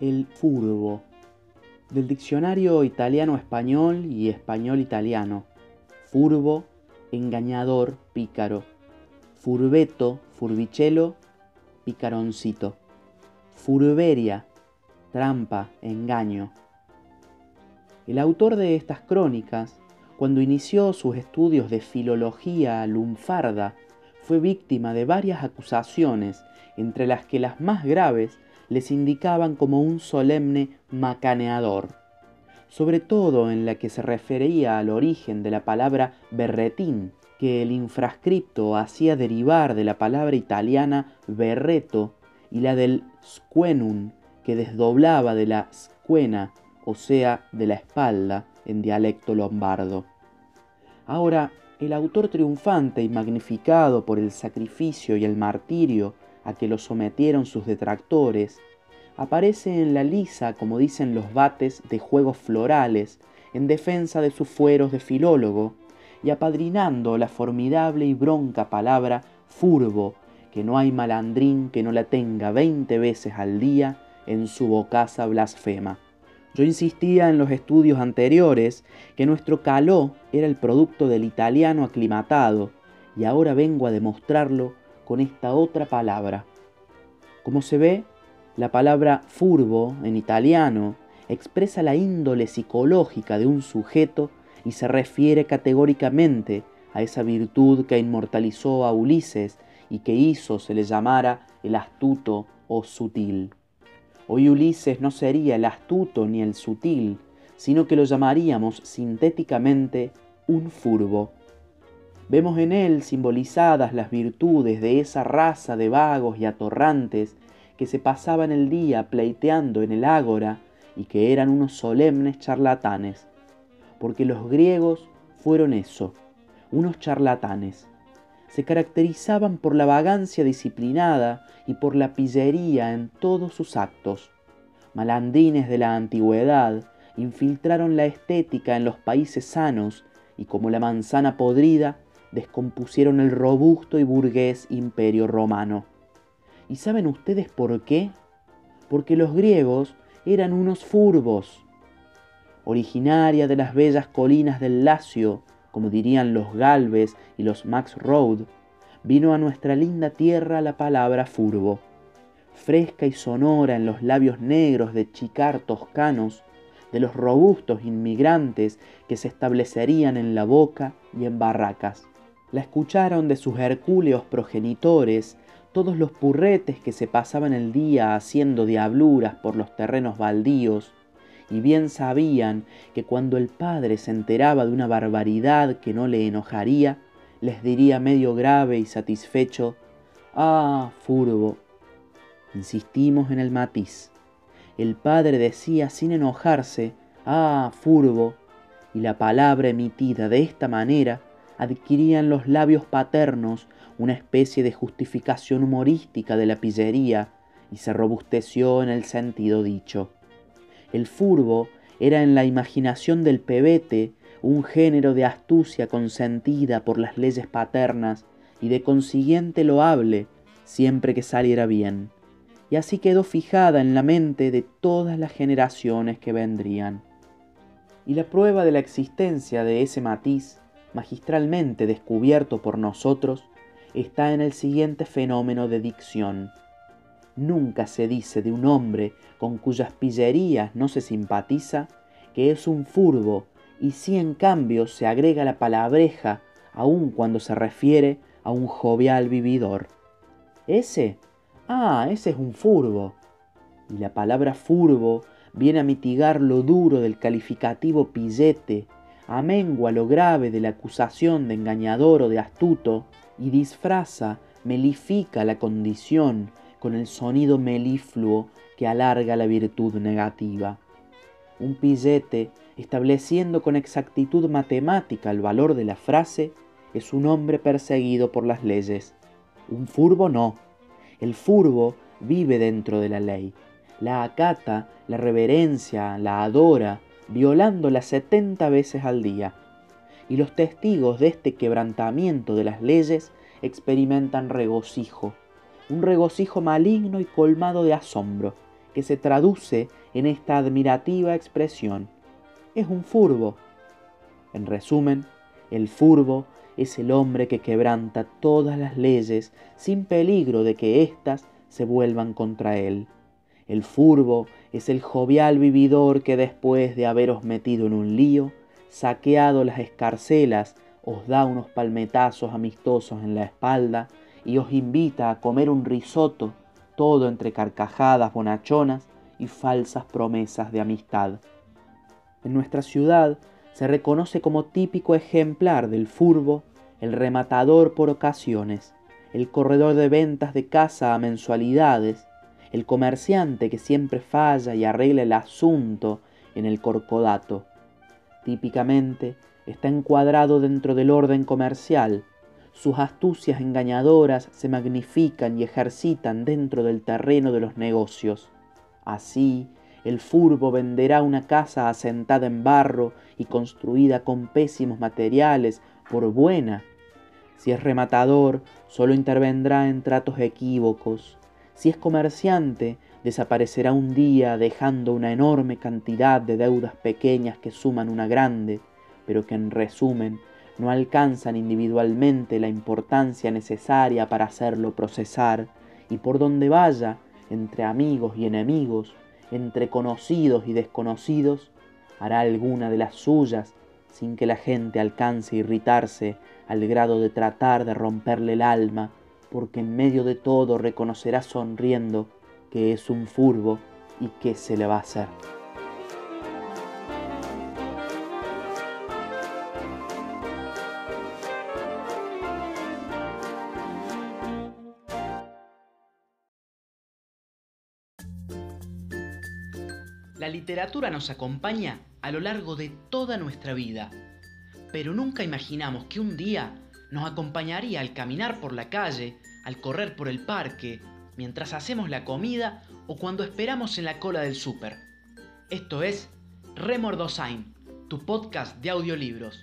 El furbo. Del diccionario italiano-español y español-italiano. Furbo, engañador, pícaro. Furbeto, furbichelo, picaroncito. Furberia, trampa, engaño. El autor de estas crónicas, cuando inició sus estudios de filología lunfarda, fue víctima de varias acusaciones, entre las que las más graves les indicaban como un solemne macaneador, sobre todo en la que se refería al origen de la palabra berretín, que el infrascripto hacía derivar de la palabra italiana berreto y la del squenum, que desdoblaba de la squena, o sea, de la espalda, en dialecto lombardo. Ahora, el autor triunfante y magnificado por el sacrificio y el martirio a que lo sometieron sus detractores, aparece en la lisa, como dicen los bates, de juegos florales, en defensa de sus fueros de filólogo, y apadrinando la formidable y bronca palabra furbo, que no hay malandrín que no la tenga veinte veces al día en su bocaza blasfema. Yo insistía en los estudios anteriores que nuestro caló era el producto del italiano aclimatado, y ahora vengo a demostrarlo con esta otra palabra. Como se ve, la palabra furbo en italiano expresa la índole psicológica de un sujeto y se refiere categóricamente a esa virtud que inmortalizó a Ulises y que hizo se le llamara el astuto o sutil. Hoy Ulises no sería el astuto ni el sutil, sino que lo llamaríamos sintéticamente un furbo. Vemos en él simbolizadas las virtudes de esa raza de vagos y atorrantes que se pasaban el día pleiteando en el ágora y que eran unos solemnes charlatanes, porque los griegos fueron eso, unos charlatanes. Se caracterizaban por la vagancia disciplinada y por la pillería en todos sus actos. Malandrines de la antigüedad infiltraron la estética en los países sanos y como la manzana podrida descompusieron el robusto y burgués imperio romano. ¿Y saben ustedes por qué? Porque los griegos eran unos furbos. Originaria de las bellas colinas del Lacio, como dirían los Galves y los Max Road, vino a nuestra linda tierra la palabra furbo. Fresca y sonora en los labios negros de chicar toscanos, de los robustos inmigrantes que se establecerían en la boca y en barracas. La escucharon de sus hercúleos progenitores todos los purretes que se pasaban el día haciendo diabluras por los terrenos baldíos, y bien sabían que cuando el padre se enteraba de una barbaridad que no le enojaría, les diría medio grave y satisfecho, Ah, furbo. Insistimos en el matiz. El padre decía sin enojarse, Ah, furbo, y la palabra emitida de esta manera adquiría en los labios paternos una especie de justificación humorística de la pillería y se robusteció en el sentido dicho. El furbo era en la imaginación del pebete un género de astucia consentida por las leyes paternas y de consiguiente loable siempre que saliera bien, y así quedó fijada en la mente de todas las generaciones que vendrían. Y la prueba de la existencia de ese matiz, magistralmente descubierto por nosotros, está en el siguiente fenómeno de dicción. Nunca se dice de un hombre con cuyas pillerías no se simpatiza que es un furbo, y si en cambio se agrega la palabreja aun cuando se refiere a un jovial vividor. Ese, ah, ese es un furbo. Y la palabra furbo viene a mitigar lo duro del calificativo pillete, amengua lo grave de la acusación de engañador o de astuto, y disfraza, melifica la condición con el sonido melifluo que alarga la virtud negativa. Un pillete, estableciendo con exactitud matemática el valor de la frase, es un hombre perseguido por las leyes. Un furbo no. El furbo vive dentro de la ley. La acata, la reverencia, la adora, violándola setenta veces al día y los testigos de este quebrantamiento de las leyes experimentan regocijo, un regocijo maligno y colmado de asombro, que se traduce en esta admirativa expresión. Es un furbo. En resumen, el furbo es el hombre que quebranta todas las leyes sin peligro de que éstas se vuelvan contra él. El furbo es el jovial vividor que después de haberos metido en un lío, saqueado las escarcelas, os da unos palmetazos amistosos en la espalda y os invita a comer un risotto, todo entre carcajadas bonachonas y falsas promesas de amistad. En nuestra ciudad se reconoce como típico ejemplar del furbo el rematador por ocasiones, el corredor de ventas de casa a mensualidades, el comerciante que siempre falla y arregla el asunto en el corcodato. Típicamente está encuadrado dentro del orden comercial, sus astucias engañadoras se magnifican y ejercitan dentro del terreno de los negocios. Así, el furbo venderá una casa asentada en barro y construida con pésimos materiales por buena. Si es rematador, solo intervendrá en tratos equívocos. Si es comerciante, desaparecerá un día dejando una enorme cantidad de deudas pequeñas que suman una grande, pero que en resumen no alcanzan individualmente la importancia necesaria para hacerlo procesar, y por donde vaya, entre amigos y enemigos, entre conocidos y desconocidos, hará alguna de las suyas sin que la gente alcance a irritarse al grado de tratar de romperle el alma porque en medio de todo reconocerá sonriendo que es un furbo y que se le va a hacer. La literatura nos acompaña a lo largo de toda nuestra vida, pero nunca imaginamos que un día nos acompañaría al caminar por la calle, al correr por el parque, mientras hacemos la comida o cuando esperamos en la cola del súper. Esto es Remordosain, tu podcast de audiolibros.